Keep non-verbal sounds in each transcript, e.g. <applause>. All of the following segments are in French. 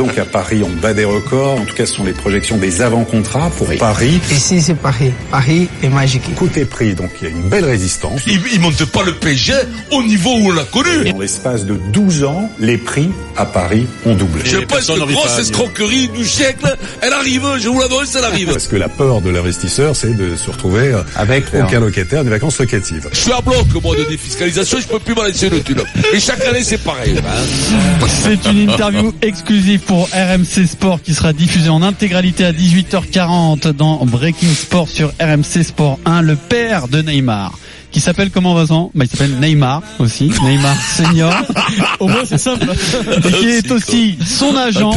Donc à Paris, on bat des records. En tout cas, ce sont les projections des avant-contrats pour Paris. Ici, c'est Paris. Paris est magique. Côté prix, donc il y a une belle résistance. Il, il monte pas le PSG au niveau où on l'a connu. Dans l'espace de 12 ans, les prix à Paris ont doublé. Je pense que grosse escroquerie du siècle, elle arrive, je vous l'annonce, elle arrive. Parce que la peur de l'investisseur, c'est de se retrouver avec aucun locataire des vacances locatives. Je suis à bloc, moi, de défiscalisation, je peux plus m'en laisser le thune. Et chaque année, c'est pareil. C'est une interview exclusive pour RMC Sport qui sera diffusée en intégralité à 18h40 dans Breaking Sport sur RMC Sport 1, le père de Neymar qui s'appelle comment Vincent? Bah, Il s'appelle Neymar aussi, Neymar senior. <laughs> Au moins c'est simple. Et qui est aussi son agent.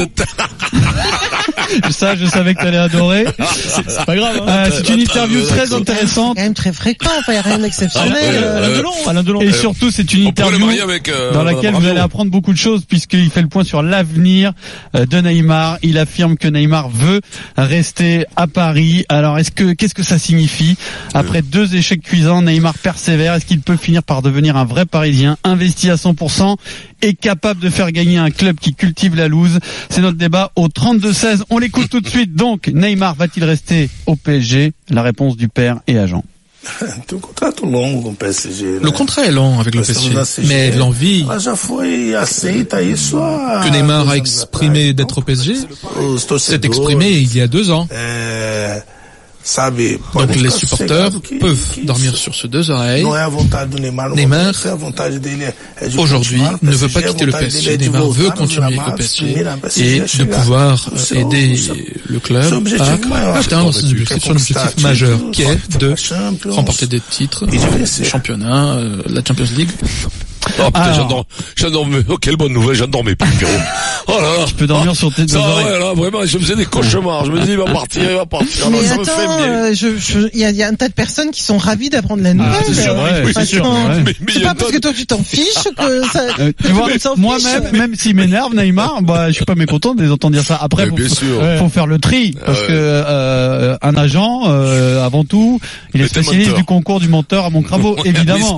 <laughs> Ça, je savais que t'allais adorer. C'est pas grave. Hein. Euh, c'est une interview très intéressante. quand même très fréquent, il n'y a rien d'exceptionnel. Euh, Alain Delon, Alain Delon. Et surtout, c'est une interview avec, euh, dans laquelle vous allez apprendre beaucoup de choses puisqu'il fait le point sur l'avenir euh, de Neymar. Il affirme que Neymar veut rester à Paris. Alors, est-ce que qu'est-ce que ça signifie? Après deux échecs cuisants, Neymar persévère. Est-ce qu'il peut finir par devenir un vrai Parisien, investi à 100% et capable de faire gagner un club qui cultive la loose C'est notre débat au 32-16. On l'écoute tout de suite. Donc, Neymar va-t-il rester au PSG La réponse du père et agent. <laughs> Tem um contrato longo com PSG. Le contrat est long avec le PSG, mais l'envie que Neymar a exprimé d'être au PSG s'est torcedores, exprimé il y a deux ans. Donc les supporters peuvent dormir sur ses deux oreilles. Neymar Aujourd'hui, ne veut pas quitter le PSG. Neymar veut continuer gramados, PSG et de pouvoir aider le club à atteindre ses objectifs, son objectif majeur qui est de remporter des titres, et de vencer. championnat, euh, la Champions League. Oh putain, Alors. j'endormais, oh quelle bonne nouvelle, j'endormais plus, Pierrot. <laughs> Oh là là. Tu peux dormir sur tes deux Ça, oreilles. ouais, là, vraiment, je me faisais des cauchemars. Je me dis, il va partir, il va partir. Mais Alors, ça me fait attends, bien. euh, je- je- il y, a, il y a un tas de personnes qui sont ravies d'apprendre la nouvelle. c'est sûr, ouais, enfin, c'est sûr, attends, ouais. Mais, mais il C'est y a pas parce que toi tu t'en fiches que ça. <laughs> Euh, tu vois, moi-même, même s'il m'énerve, Neymar, bah, je suis pas mécontent de les entendre dire ça. Après, faut, bien sûr. faut faire le tri, parce Ouais. que euh, un agent, euh, avant tout, il est spécialiste du concours du menteur à mon craveau, <laughs> évidemment.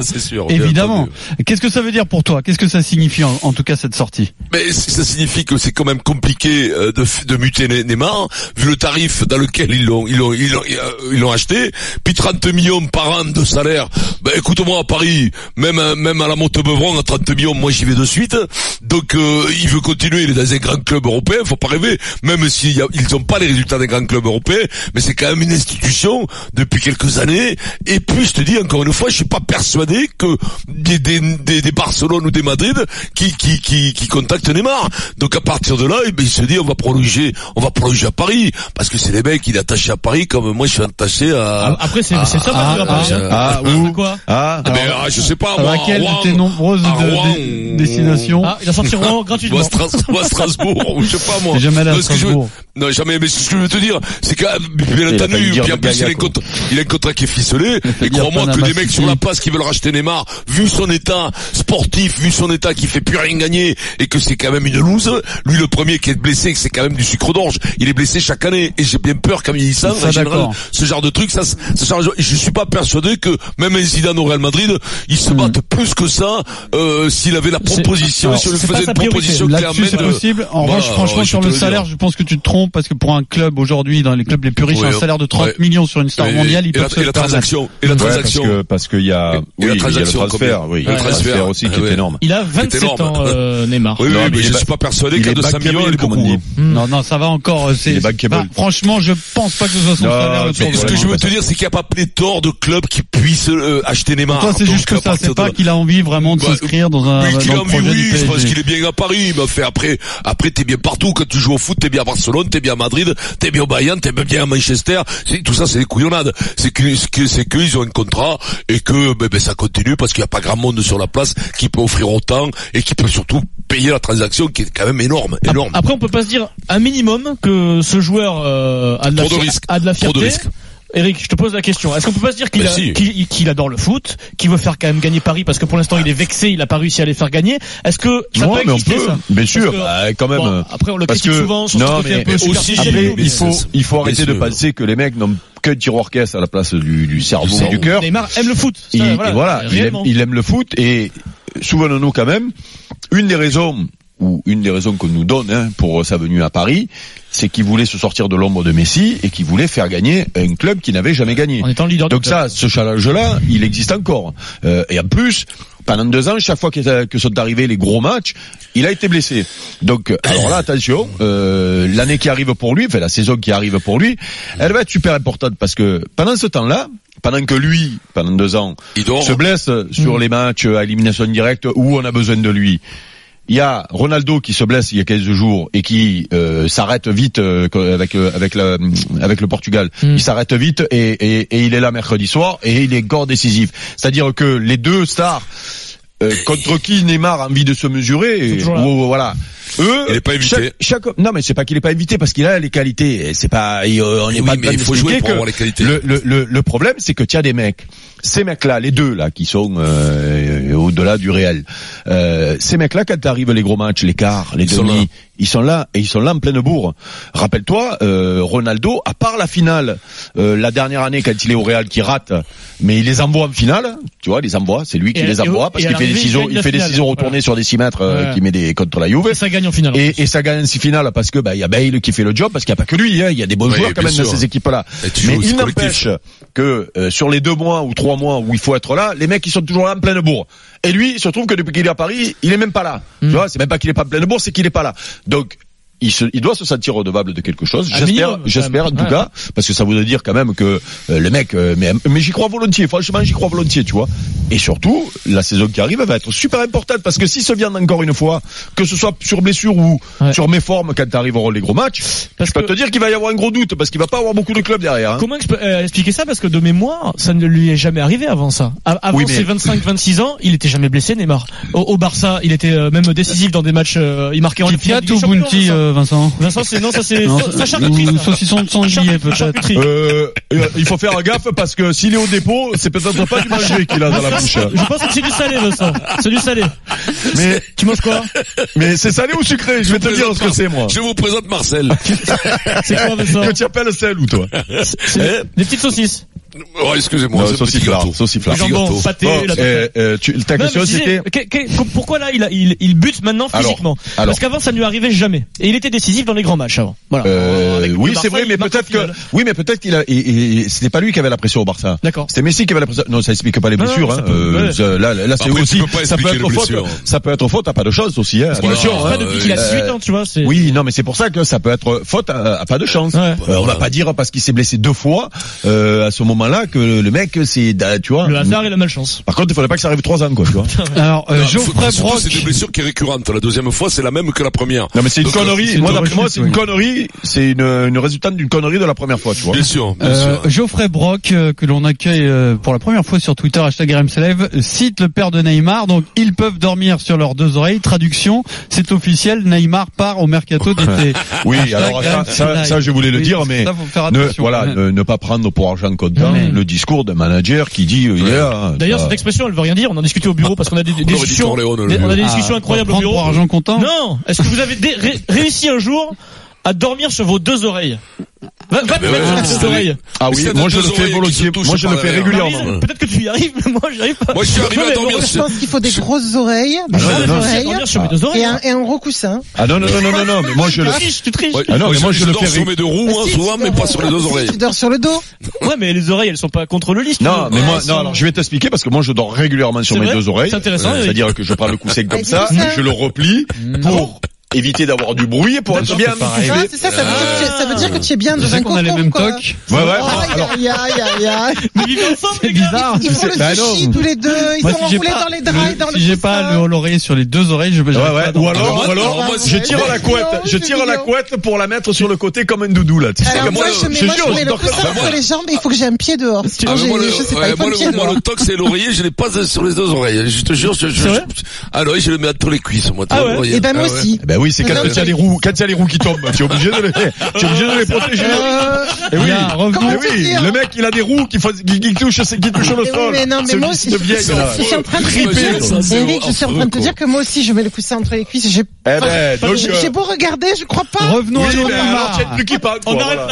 évidemment. Qu'est-ce que ça veut dire pour toi Qu'est-ce que ça signifie en, tout cas cette sortie Mais ça signifie que c'est quand même compliqué euh, de, de muter Ne- Neymar, vu le tarif dans lequel ils l'ont ils l'ont ils l'ont euh, ils l'ont acheté, puis 30 millions par an de salaire. Ben écoute-moi à Paris, même à- même à la Montebevron à 30 millions, moi j'y vais de suite. Donc euh, il veut continuer, il est dans un grand club européen, faut pas rêver. Même s'ils ils ont pas les résultats des grands clubs européens, mais c'est quand même une institution depuis quelques années. Et puis je te dis encore une fois, je suis pas persuadé que des des, des, des Barcelone ou des Madrid qui qui qui qui contactent Neymar. Donc à partir de là, eh ben, il se dit on va prolonger, on va prolonger à Paris parce que c'est les mecs il est attaché à Paris comme moi je suis attaché à. Après c'est c'est ça ah, pas ah, ah, ah, ou- quoi Ah, Ah, mais, ah, je sais pas À laquelle à de tes nombreuses à de- destinations Ah, il a sorti Rouen <laughs> ou gratuitement. à, Stras- ou à Strasbourg, ou je sais pas moi. Jamais allé à Strasbourg. Non, jamais, mais ce que je veux te dire, c'est que, bien Il a plus, il a, un contrat, il a un contrat qui est ficelé, <laughs> et crois-moi que des mecs sur la place qui veulent racheter Neymar, vu son état sportif, vu son état qui fait plus rien gagner, et que c'est quand même une loose, lui le premier qui est blessé, que c'est quand même du sucre d'orge, il est blessé chaque année, et j'ai bien peur qu'en vieillissant, Ça, en général, ce genre de truc, ça, ça, change. je suis pas persuadé que même un Zidane au Real Madrid, il Hmm. se batte plus que ça, euh, s'il avait la proposition, alors, si faisait sa une proposition Là-dessus, c'est clairement, possible. En Voilà, revanche, franchement, ouais, sur le le salaire, je pense que tu te trompes parce que pour un club aujourd'hui, dans les clubs les plus riches, Ouais, un salaire de 30 ouais. millions sur une star Et- mondiale, peuvent la, se et la transaction, et la Ouais, parce transaction. que parce qu'il y a oui, il y a le transaction, transfert, oui, il y a Ouais, le transfert transfert, aussi qui ah est ouais. énorme. Il a 27 énorme. ans euh, <laughs> Neymar. Oui, oui, Non, mais mais il je suis pas persuadé il qu'à est 200 bankable, millions, il est comme on beaucoup. dit. Non, non, ça va encore. euh, Il. Bah, franchement, je pense pas que ce soit son salaire ce que je veux te dire, c'est qu'il n'y a pas pléthore de clubs qui puissent euh, acheter Neymar. Toi, c'est juste que ça. C'est de pas qu'il a envie vraiment de Bah, s'inscrire dans un Oui, qu'il a envie, oui, je pense qu'il est bien à Paris, mais fait après, après t'es bien partout, quand tu joues au foot, t'es bien à Barcelone, t'es bien à Madrid, t'es bien au Bayern, t'es bien à Manchester, c'est, tout ça c'est des couillonnades. C'est que, c'est que, c'est qu'ils ont un contrat, et que, ben, ben, ça continue parce qu'il n'y a pas grand monde sur la place qui peut offrir autant, et qui peut surtout payer la transaction qui est quand même énorme, énorme. Après, on peut pas se dire un minimum que ce joueur euh, a de la de fi- risques. a de la Trop de fierté. Eric, je te pose la question. Est-ce qu'on peut pas se dire qu'il si. adore le foot, qu'il veut faire quand même gagner Paris parce que pour l'instant il est vexé, il a pas réussi à les faire gagner. Est-ce que ça Non, peut mais on exister peut, ça bien sûr, que- bah, quand même. Bon, après on le parce critique que- souvent sur non, mais aussi. Après, mais il faut, il faut arrêter de penser que les mecs n'ont qu'un tir orchestre à la place du, du cerveau et du cœur. Neymar aime le foot. Ça, voilà, il, aime, réellement. il aime le foot et souvenons-nous quand même, une des raisons ou une des raisons qu'on nous donne hein, pour sa venue à Paris, c'est qu'il voulait se sortir de l'ombre de Messi et qu'il voulait faire gagner un club qui n'avait jamais gagné. En étant leader du Donc ça, ce challenge-là, il existe encore. Euh, et en plus, pendant deux ans, chaque fois que, que sont arrivés les gros matchs, il a été blessé. Donc, euh, alors là, attention, euh, l'année qui arrive pour lui, enfin la saison qui arrive pour lui, elle va être super importante parce que pendant ce temps-là, pendant que lui, pendant deux ans, Il se blesse sur les matchs à élimination directe où on a besoin de lui. Il y a Ronaldo qui se blesse il y a 15 jours et qui euh, s'arrête vite euh, avec euh, avec le avec le Portugal. Mm. Il s'arrête vite et, et, et il est là mercredi soir et il est encore décisif. C'est-à-dire que les deux stars euh, contre qui Neymar a envie de se mesurer, ou- voilà. Eux, Il est pas invité. chaque- chaque- non, mais c'est pas qu'il est pas invité parce qu'il a les qualités. Et C'est pas, et, euh, on n'est Oui, pas mais il faut jouer pour avoir les qualités. Le, le, le, le problème, c'est que tu as des mecs, ces mecs-là, les deux là, qui sont euh, au-delà du réel. Euh, ces mecs-là, quand arrivent les gros matchs, les quarts, les demi, ils sont là et ils sont là en pleine bourre. Rappelle-toi, euh, Ronaldo, à part la finale, euh, la dernière année quand il est au Real, qui rate, mais il les envoie en finale. Tu vois, il les envoie. C'est lui qui Et- les envoie et parce qu'il fait des il ciseaux, il fait des ciseaux retournés Voilà. sur des 6 mètres euh, Ouais. qui met des contre la Juve. Et ça gagne en finale. en Et, et ça gagne en finale parce que bah il y a Bale qui fait le job parce qu'il n'y a pas que lui, hein, il y a des bons Oui, joueurs quand même dans ces équipes-là. Et tu Mais il n'empêche que euh, sur les deux mois ou trois mois où il faut être là, les mecs ils sont toujours là en pleine bourre. Et lui, il se trouve que depuis qu'il est à Paris, il est même pas là. Hmm. Tu vois, c'est même pas qu'il est pas en pleine bourre, c'est qu'il est pas là. Donc il, se, il doit se sentir redevable de quelque chose. Un J'espère, j'espère en tout Ouais. cas, parce que ça voudrait dire quand même que euh, le mec, euh, mais, mais j'y crois volontiers. Franchement, j'y crois volontiers, tu vois. Et surtout, la saison qui arrive elle va être super importante parce que si se vient encore une fois, que ce soit sur blessure ou Ouais. sur méforme quand t'arrives les gros matchs, Parce je peux que- te dire qu'il va y avoir un gros doute parce qu'il va pas avoir beaucoup de clubs derrière. hein. Comment exp- euh, expliquer ça? Parce que de mémoire, ça ne lui est jamais arrivé avant ça. A- avant Oui, mais- ses 25-26 ans, il était jamais blessé, Neymar. Au, au Barça, il était euh, même décisif dans des matchs. euh, il marquait en Ligue Vincent. euh, Vincent Vincent, c'est non, ça c'est Non, sa- ou ça. saucisson de sanglier peut-être. Euh, euh, il faut faire gaffe parce que s'il est au dépôt, c'est peut-être pas du manger qu'il a dans la bouche. Je pense que c'est du salé, Vincent. C'est du salé. Mais, Tu manges quoi mais c'est salé ou sucré Je vais te dire ce que c'est moi. Je vous présente Marcel. C'est quoi, Vincent Que tu appelles sel ou toi C'est des petites saucisses. Oh, excusez-moi, Non, sauciflard, sauciflard. Jambon, pâté, Bon, la euh, euh, tu, ta Non, question c'était pourquoi là il, a, il, il bute maintenant Alors, physiquement alors. Parce qu'avant ça ne lui arrivait jamais. Et il était décisif dans les grands matchs avant. Voilà. Euh, oui, Barça, c'est vrai, mais peut-être que, oui, mais peut-être qu'il a, et, et- et c'était pas lui qui avait la pression au Barça. D'accord. C'était Messi qui avait la pression. Non, ça explique pas les Non, non, blessures. ça hein. peut- Euh, ouais. là, là, c'est Après, aussi, ça peut être faute. Ça peut être faute à pas de chance aussi. Hein. Pas hein. depuis qu'il a Euh, 18 ans, tu vois. Oui, non, mais c'est pour ça que ça peut être faute à, pas de chance. Euh, on va pas dire parce qu'il s'est blessé deux fois à ce moment-là que le mec c'est, tu vois. Le hasard et la malchance. Par contre, il faudrait pas que ça arrive trois ans, quoi. Tu vois. <laughs> Alors, euh, Geoffrey Brock. C'est des blessures qui est récurrente. La deuxième fois, c'est la même que la première. Non, mais c'est une Donc, euh, connerie. Moi, une d'après moi, c'est une connerie. C'est une, une résultante d'une connerie de la première fois, tu vois. Bien sûr, bien Euh, sûr. Geoffrey Brock, euh, que l'on accueille euh, pour la première fois sur Twitter, hashtag RMCLive, cite le père de Neymar. Donc, ils peuvent dormir sur leurs deux oreilles. Traduction, c'est officiel, Neymar part au mercato <laughs> d'été. Oui, alors ça, ça, RMCLive. ça, je voulais le Oui, dire, mais ça, faut faire ne, attention. voilà, Ouais. ne, ne pas prendre pour argent comptant <laughs> Mais- le discours d'un manager qui dit, euh, yeah, D'ailleurs, cette expression, elle veut rien dire. On en discutait au bureau parce qu'on a des, discussions. Corleone, le des- on a des vieux. discussions Ah, incroyables au bureau. pour argent comptant Non. Est-ce que vous avez dé- ré- réussi un jour à dormir sur vos deux oreilles Va, va te mettre sur ah oui, moi je le fais volontiers, moi je le fais régulièrement. Peut-être que tu y arrives, mais moi, j'y arrive pas. Moi, je suis arrivé Non, à dormir moi, Je pense qu'il faut des grosses oreilles, des Ah, non, J'ai oreilles deux et un, gros coussin. Ah non, non, non, non, non, mais moi je le, tu triches. Ah non, mais moi, je le fais sur mes deux roues, hein, souvent, tu mais dors- pas sur les deux oreilles. Tu dors sur le dos. <laughs> Ouais, mais les oreilles, elles sont pas contre le lit. non, veux. mais moi, non, alors je vais t'expliquer parce que moi je dors régulièrement sur mes deux oreilles. C'est intéressant, Euh. C'est-à-dire que je prends le coussin <laughs> comme Avec ça, je le replie pour éviter d'avoir du bruit et pour être bien pareil. Ah, c'est ça, ça veut, dire que tu- ça veut dire que tu es bien dans un qu'on a les mêmes tocs. Ouais, ouais, alors, aïe, aïe, aïe, aïe. Mais vivez ensemble, C'est les gars. bizarre. Ils font le Bah sushi tous les deux, ils Moi, sont enroulés pas, dans les draps dans le- si j'ai pas l'oreiller sur les deux oreilles, je vais Ouais, ouais. Ou alors, ou alors, moi, je tire la couette, je tire la couette pour la mettre sur le côté comme un doudou là. Tu sais, moi, je mets, le coussin entre les jambes et il faut que j'ai un pied dehors. Moi, le, je sais pas, moi, toc, c'est l'oreiller, je l'ai pas sur les deux oreilles. Je te jure, je, je, C'est vrai je- ah non, je le mets entre les cuisses, moi. Ah. Et ben moi aussi. Eh ben Ben oui, c'est quand il y a les roues, quand il y a les roues qui tombent, tu es obligé de les, tu es <laughs> obligé de les protéger. Et oui, Eh oui, dire le mec, il a des roues qui, qui, qui touchent, qui touchent le oui, sol. mais non, mais moi aussi, je, suis en train de te dire que moi aussi, je mets le coussin entre les cuisses. J'ai, Eh ben, donc, j'ai beau regarder, je crois pas. Revenons oui, à nos Neymar.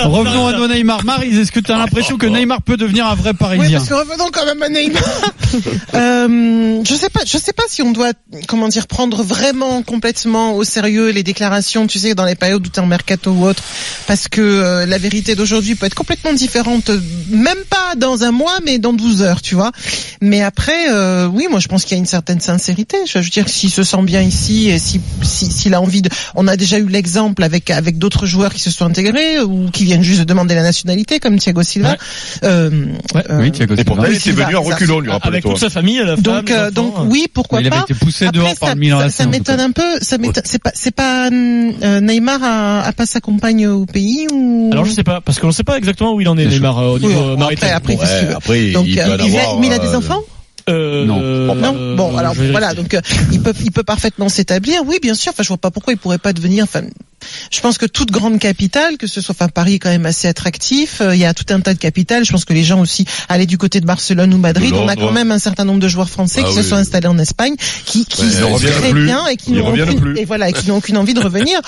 Revenons à nos Neymar. Marise, est-ce que tu as l'impression que Neymar peut devenir un vrai Oui, Parisien parce que revenons quand même à Neymar. <laughs> euh, je sais pas, je sais pas si on doit, comment dire, prendre vraiment complètement au sérieux les déclarations, tu sais, dans les périodes où t'es en mercato ou autre, parce que euh, la vérité d'aujourd'hui peut être complètement différente, même pas dans un mois, mais dans 12 heures, tu vois. Mais après, euh, oui, moi je pense qu'il y a une certaine sincérité. Je veux dire, s'il se sent bien ici et si si- s'il a envie de, on a déjà eu l'exemple avec avec d'autres joueurs qui se sont intégrés ou qui viennent juste de demander la nationalité, comme Thiago Silva. Ouais. Euh, Ouais. euh, Oui, Thiago Et Silva. pourtant, il était venu en reculons, lui, Avec rappelle-toi. toute sa famille, la femme, Donc, euh, enfants. donc oui, pourquoi Il avait pas. été poussé Après, dehors par ça, le Milan ça, ça m'étonne un peu. Ça m'étonne. C'est pas, c'est pas euh, Neymar a, a pas sa compagne au pays ou? Alors je sais pas, parce qu'on sait pas exactement où il en est, Neymar, euh, au niveau maritime. après, après, Donc, il euh, il mais a des enfants? Euh, Non. euh, Non. Bon, alors voilà. Donc, euh, il peut, il peut parfaitement s'établir. Oui, bien sûr. Enfin, je vois pas pourquoi il pourrait pas devenir. Enfin, je pense que toute grande capitale, que ce soit, enfin, Paris est quand même assez attractif. euh, Il y a tout un tas de capitales. Je pense que les gens aussi aller du côté de Barcelone ou Madrid. On a quand même un certain nombre de joueurs français Ah qui oui. se sont installés en Espagne, qui, qui Ouais, sont très plus. bien et qui n'ont aucune, plus. et voilà, et qui n'ont aucune envie de revenir.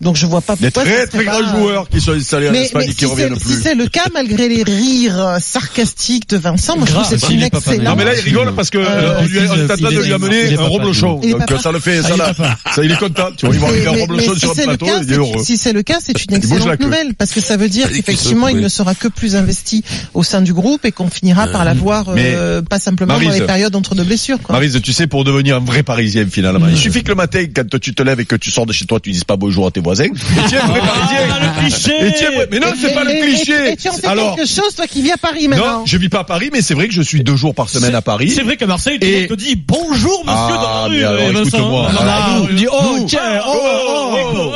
Donc, je vois pas Des pourquoi. très ça serait très grands pas- joueurs qui sont installés en mais, Espagne mais et qui si reviennent c'est si plus. c'est le cas, malgré les rires sarcastiques de Vincent, moi je trouve que c'est une excellente. Non mais là il rigole parce que euh, on lui on est en train de lui amener un reblochon. Donc ça le fait, Ah, ça il est là, pas ça il est content. Tu vois, il va arriver un reblochon sur si c'est le plateau, cas, il est c'est- heureux. si c'est le cas, c'est une excellente nouvelle parce que ça veut dire qu'effectivement il ne sera que plus investi au sein du groupe et qu'on finira par l'avoir euh, pas simplement dans les périodes entre deux blessures. Quoi. Marise, tu sais, pour devenir un vrai Parisien finalement, il suffit que le matin, quand tu te lèves et que tu sors de chez toi, tu dises pas bonjour à tes voisins. Et vrai Parisien. Ah, Et es- Mais non, c'est pas le cliché. Et, tu en sais quelque chose, toi qui vis à Paris maintenant. non, je vis pas à Paris, mais c'est vrai que je suis deux jours par semaine à Paris. C'est vrai qu'à Marseille, tout le Et- monde te dit bonjour monsieur Ah, dans la rue. alors, euh, Vincent. écoute-moi. Ah, Alors, ah, nous, on dit oh tiens, oh, oh, oh, oh, oh.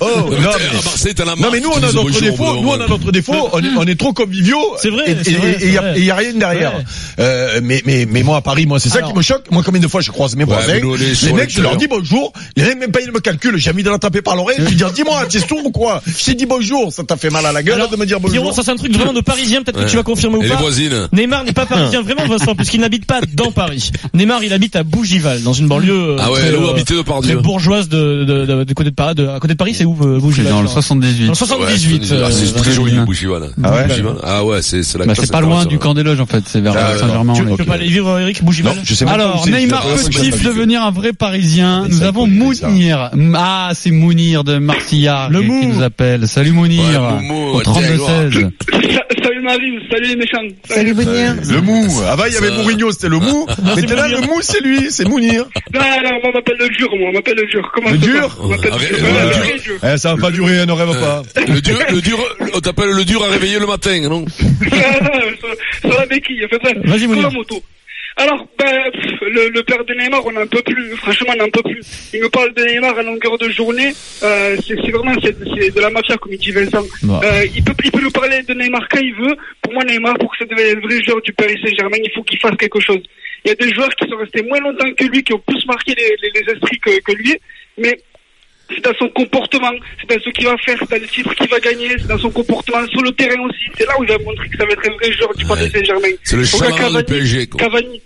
Oh, non, mais mais- à Marseille, t'en as Non mais nous on a notre bonjour défaut, nous on a notre défaut, on est, on est trop conviviaux. C'est vrai, Et il y a- rien derrière. Euh, mais mais mais moi à Paris, moi c'est ça qui me choque. Moi combien de fois je croise mes voisins, les mecs je leur dis bonjour, en a même pas ils me calculent, j'ai envie de l'attraper par l'oreille, je lui dis <laughs> dis-moi, t'es sourd ou quoi? Je t'ai dit bonjour, ça t'a fait mal à la gueule Alors, de me dire bonjour. Pierrot, ça c'est un truc vraiment de parisien, peut-être que tu vas confirmer ou Et les pas. voisines Neymar n'est pas parisien <laughs> vraiment Vincent puisqu'il n'habite pas dans Paris. Neymar il habite à Bougival dans une banlieue euh, Ah ouais, très, où euh, habitait très bourgeoise de, de, de, de côté de Paris. De, à côté de Paris c'est où euh, C'est Bougival dans le genre 78. Dans le 78. Ah, c'est euh, très joli. Bougival. Ah ouais Bougival. Ah ouais, c'est c'est la Bah, c'est pas loin du camp des loges en fait, c'est vers Ah, Saint-Germain. tu, tu peux pas aller vivre Eric Bougival Non, je sais Alors, Neymar peut-il devenir un vrai Parisien Nous avons. Mounir. Ah, c'est Mounir de Marcillard Le qui Mou. qui nous appelle. Salut Mounir. Ouais, au tiens, 32-16. <coughs> Salut Marie, salut les méchants. Salut Bonnier. Le mou. Avant il y avait Mourinho, c'était le mou. <laughs> Maintenant Mounir. le mou c'est lui, c'est Mounir. Non, non, moi on m'appelle le dur, moi on m'appelle le dur. Comment Le ça dur va On m'appelle le dur. Eh, ça va pas durer, ne rêve pas. Le dur, le dur, on t'appelle le dur à réveiller le matin, non sur, sur la béquille, fait bref. Vas-y, Sur Mounir. la moto. Alors, ben, pff, le, le père de Neymar, on n'en peut plus. Franchement, on n'en peut plus. Il me parle de Neymar à longueur de journée. Euh, c'est vraiment c'est de la mafia, comme il dit Vincent. Euh, il peut il peut nous parler de Neymar quand il veut. Pour moi, Neymar, pour que ça devienne le vrai joueur du Paris Saint-Germain, il faut qu'il fasse quelque chose. Il y a des joueurs qui sont restés moins longtemps que lui, qui ont plus marqué les, les, les esprits que, que lui. Mais c'est dans son comportement, c'est dans ce qu'il va faire, c'est dans le titre qu'il va gagner, c'est dans son comportement sur le terrain aussi. C'est là où il va montrer que ça va être un vrai joueur du Paris. Saint-Germain. C'est le chaland du Cavani, PSG, quoi. Cavani.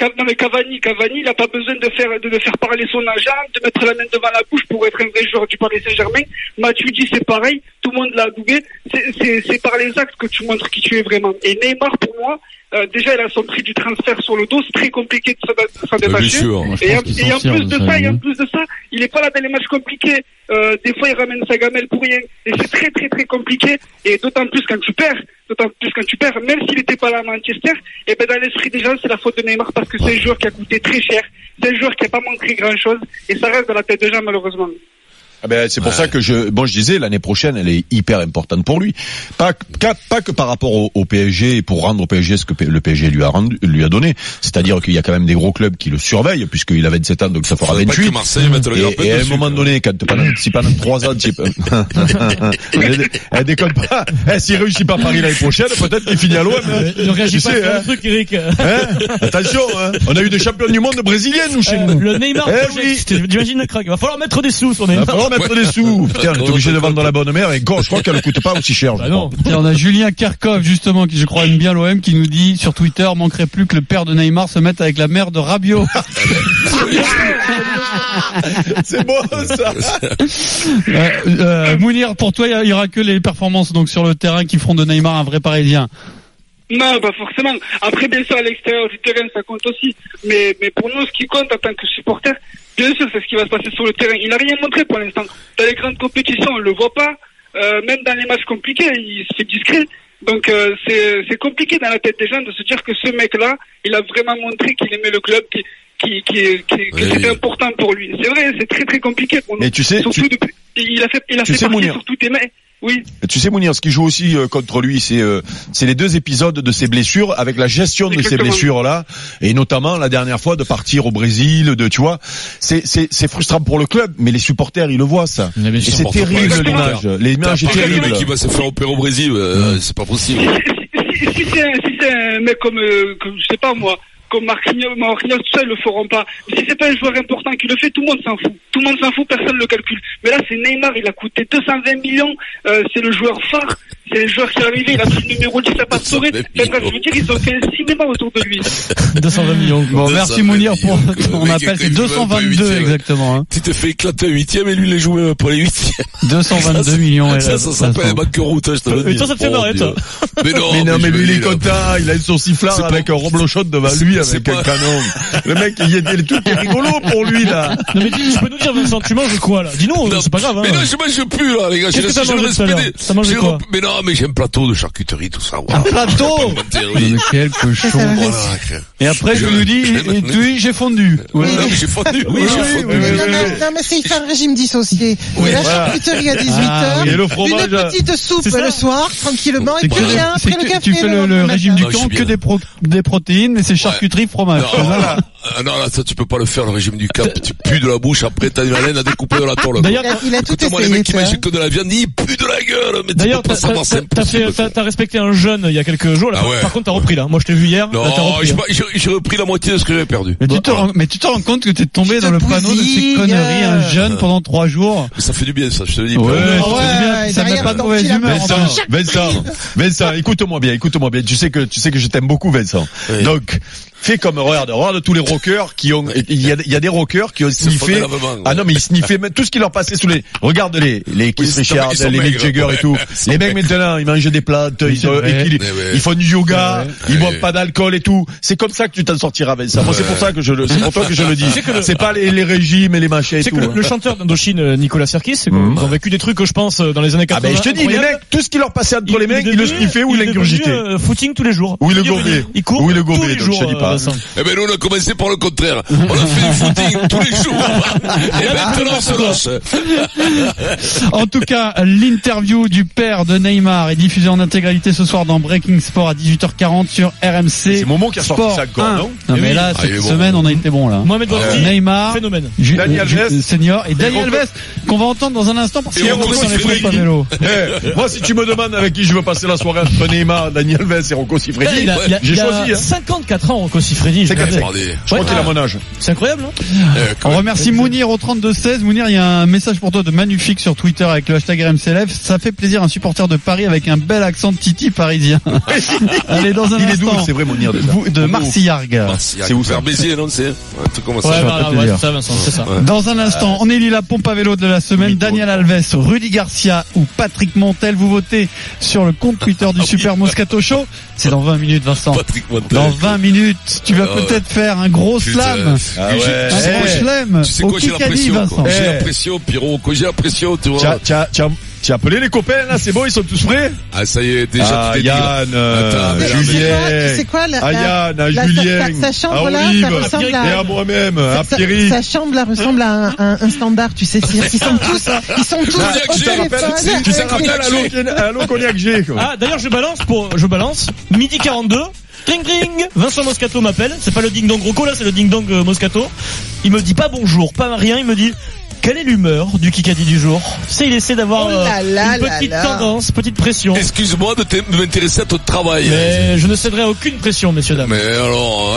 Non mais Cavani, Cavani, il a pas besoin de faire de, de faire parler son agent, de mettre la main devant la bouche pour être un vrai joueur du Paris Saint-Germain. Matuidi c'est pareil, tout le monde l'a doublé. C'est- par les actes que tu montres qui tu es vraiment. Et Neymar pour moi, euh, déjà il a son prix du transfert sur le dos, c'est très compliqué de s'en- de s'en détacher. Et en, et plus de ça, ça, et en plus de ça, il est pas là dans les matchs compliqués. Euh, des fois, il ramène sa gamelle pour rien. Et c'est très, très, très compliqué. Et d'autant plus quand tu perds. D'autant plus quand tu perds. Même s'il n'était pas là à Manchester, et ben dans l'esprit des gens, c'est la faute de Neymar parce que c'est un joueur qui a coûté très cher. C'est un joueur qui a pas montré grand chose. Et ça reste dans la tête des gens, malheureusement. Ah ben, c'est pour ça que je, bon, je disais, l'année prochaine, elle est hyper importante pour lui. Pas, pas, pas que par rapport au, au PSG, pour rendre au PSG ce que le PSG lui a rendu, lui a donné. C'est-à-dire qu'il y a quand même des gros clubs qui le surveillent, puisqu'il a 27 ans, donc ça fera Faudrait pas 28. que Marseille mette le Et, grappin et à un dessus, moment donné, quand pendant, si pendant trois ans, tu- <laughs> <laughs> elle, elle déconne pas. Eh, s'il réussit pas à Paris l'année prochaine, peut-être qu'il finit à l'OM. hein. Ne réagis Tu pas sais, sur hein. truc Eric. Hein Attention, hein. on a eu des champions du monde brésiliens, nous, chez Euh, nous. le Neymar Eh oui. t'imagines le crack. Il va falloir mettre des sous sur Il Neymar. Mettre des sous. Putain, on est obligé de vendre la bonne mère et encore, je crois qu'elle ne coûte pas aussi cher. Bah non. Tiens, on a Julien Kerkov justement qui je crois aime bien l'OM qui nous dit sur Twitter manquerait plus que le père de Neymar se mette avec la mère de Rabiot. <laughs> C'est bon, ça. Euh, euh, Mounir, pour toi il y aura que les performances donc sur le terrain qui feront de Neymar un vrai Parisien. Non, pas forcément. Après, bien sûr, à l'extérieur du terrain, ça compte aussi. Mais, mais pour nous, ce qui compte en tant que supporter, bien sûr, c'est ce qui va se passer sur le terrain. Il n'a rien montré pour l'instant. Dans les grandes compétitions, on le voit pas. Euh, même dans les matchs compliqués, il se fait discret. Donc euh, c'est compliqué dans la tête des gens de se dire que ce mec-là, il a vraiment montré qu'il aimait le club, qui qui qui, qui- que c'était important pour lui. C'est vrai, c'est très très compliqué pour nous. Mais tu sais, surtout tu- depuis, il a fait il a tu fait sais, partie Mounir. surtout des mecs. Oui. Tu sais, Mounir, ce qui joue aussi euh, contre lui, c'est euh, c'est les deux épisodes de ses blessures, avec la gestion de ces Exactement. blessures-là, et notamment la dernière fois de partir au Brésil, de tu vois, c'est c'est c'est frustrant pour le club, mais les supporters ils le voient ça. Et c'est terrible l'image, l'image est terrible. mec qui va se faire opérer au Brésil, euh, c'est pas possible. si, si, si c'est un, si c'est un mec comme, euh, comme, je sais pas moi, comme Marquinhos, Marquinhos, tout ça, ils le feront pas. Si c'est pas un joueur important qui le fait, tout le monde s'en fout. Tout le monde s'en fout, personne le calcule. Mais là, c'est Neymar, il a coûté 220 millions, euh, c'est le joueur phare, c'est le joueur qui est arrivé, il a pris le numéro 10 à Pastore. 220 Enfin, bref, je veux dire, ils ont fait un cinéma autour de lui. <laughs> 220 millions. Bon, merci Mounir pour ton appel, est c'est quand même pas 222 huitième. exactement. Hein. Tu te fais éclater un huitième et lui, il les joue même pour les huitièmes. <laughs> 222 millions. et Ça, ça s'appelle un banqueroute, je te le dis. toi, ça te fait Oh, marrer, Dieu. toi <laughs> Mais non, Mais non, mais lui, il est content, il a sifflard pas- avec un reblochon devant lui c'est avec un canon. Le mec, il est, est tout est rigolo pour lui, là. Non mais dis, tu peux nous dire Vincent, tu manges quoi là? Dis-nous, c'est pas grave. Hein. Mais non, je mange plus, là, les gars. Qu'est-ce J'ai le respect Mais non, mais j'ai un plateau de charcuterie, tout ça. Plateau <laughs> Commentaire, Mais oui. quel cochon. Voilà. Et après, je Je- nous dis, et tu, j'ai fondu. Ouais, Ouais. non, mais j'ai fondu. Oui, j'ai oui, fondu. oui, oui, non, oui, oui. mais c'est fait un régime dissocié. Oui, la voilà. charcuterie à 18h, Ah, oui. Et le fromage, une petite soupe le soir, tranquillement, et C'est puis que- rien c'est après le café. tu fais le, régime du je camp que des, pro- des protéines, mais c'est charcuterie, fromage. Non, Voilà. ah, non, là, ça, tu peux pas le faire, le régime du camp. Tu pues de la bouche, après, t'as une haleine à découper de la tôle. D'ailleurs, Il a, tout Écoute-moi, les essayé. mecs qui mangent que de la viande, ils puent de la gueule, mais tu D'ailleurs, peux pas savoir, t'as- t'as fait, impossible. t'as- t'as respecté un jeune il y a quelques jours. Là, Ah par- ouais. Par contre, t'as repris là. Moi, je t'ai vu hier. Non, j'ai hein. j'ai repris la moitié de ce que j'avais perdu. Mais tu, te rends, mais tu te rends compte que t'es tombé dans le panneau de ces conneries, un jeune pendant trois jours. Mais ça fait du bien, ça, je te le dis. Ouais, pas. ça fait du ouais, bien, ça met pas de mauvaise humeur. Vincent. Vincent, Vincent, écoute-moi bien, écoute-moi bien. Tu sais que tu sais que je t'aime beaucoup, Vincent. Donc, fais comme regarde, regarde tous les rockers qui ont. Il y a, il y a des rockers qui ont sniffé. Ah non, mais ils sniffaient même tout ce qui leur passait sous les. Regarde les les Keith ils Richards, ils les Mick Jagger et tout. Ils Les mecs maintenant, ils mangent des plantes, ils, c'est vrai. ils, ils font du yoga, C'est ils boivent pas d'alcool et tout. C'est comme ça que tu t'en sortiras, Vincent. Moi, c'est pour ça que je le, c'est pour toi que je le dis. que C'est pas les, les régimes et les machins et tout. que le, hein. le chanteur d'Indochine, euh, Nicolas c'est quoi, Mhm. ils ont vécu des trucs, je pense, euh, dans les années Ah 80. ben je te dis, les mecs, tout ce qui leur passait entre les mecs, ils le sniffaient ou il ils l'ingurgitaient. euh, footing tous les jours. Ou il le Il est gobait. devenu- Il court Ou il le tous les jours. Pas. euh. Eh ben, nous, on a commencé par le contraire. On a fait du footing <laughs> tous les jours. Et maintenant, on se lance. En tout cas, l'interview du père de Neymar est diffusée en intégralité ce soir dans Breaking Sport à 18h40 sur RMC. C'est Momo qui a sorti ça encore, 1. non mais Oui. là, Ah, cette bon. semaine, on a été bon là. Mohamed Bouazizi, Neymar, phénomène. Ju- Dani Ju- Alves. senior et Dani Rocco- Alves qu'on va entendre dans un instant parce Et qu'il y a beaucoup les vélo. Eh, moi, si tu me demandes avec qui je veux passer la soirée entre Neymar, Daniel Alves et Rocco Siffredi, j'ai choisi. Hein. 54 ans, Je crois qu'il a mon âge. C'est incroyable, non Eh, quand On même. remercie Mounir au 32-16. Mounir, il y a un message pour toi de Magnifique sur Twitter avec le hashtag RMCLF. Ça fait plaisir un supporter de Paris avec un bel accent de Titi parisien. <laughs> Allez, dans un Il instant. c'est vrai, Mounir, déjà Vous- de Marcillargues. C'est où ça Béziers, non, c'est, un truc comme ça. Ouais, va voilà, te ouais, dire. c'est ça, Vincent, c'est ça. Dans un instant, on élit la pompe à vélo de la semaine. Daniel Alves, Rudy Garcia ou Patrick Montel. Vous votez sur le compte Twitter Ah du Super Moscato Show. C'est dans 20 minutes, Vincent. Patrick Montel. Dans 20 minutes, tu vas Ah ouais. peut-être faire un gros slam. Ah j'ai- ouais. Un tu sais gros quoi, j'ai- slam Tu sais quoi, j'ai la Kikadi, pression, Vincent. quoi. J'ai la Eh. pression, Pierrot, quoi, j'ai la pression, tu vois. Tiens, tiens, tiens, tu as appelé les copains, là, c'est bon, ils sont tous prêts? Ah, ça y est, déjà, Ah, tu t'es dit, là. Yann, euh, Attends, mais Tu sais quoi, Julien. tu sais quoi, la, à la- Yann, à la- Julien, sa- sa chambre, à là, ça ressemble et à- à moi-même, à sa, Pierry. sa chambre là ressemble à un, un- un standard, tu sais, qu'ils sont <laughs> tous, ils sont tous Ah, au tu téléphone. avec rappelles des- à l'eau- cognac G, quoi. Ah, d'ailleurs, je balance pour, je balance. Midi 42. Vincent Moscato m'appelle. C'est pas le ding dong Rocco, là, c'est le ding dong euh, Moscato. Il me dit pas bonjour, pas rien. Il me dit, quelle est l'humeur du Kikadi du jour? C'est, il essaie d'avoir Oh euh, là une petite là. tendance, petite pression. Excuse-moi de m'intéresser à ton travail. Mais je ne céderai à aucune pression, messieurs, dames. Mais alors,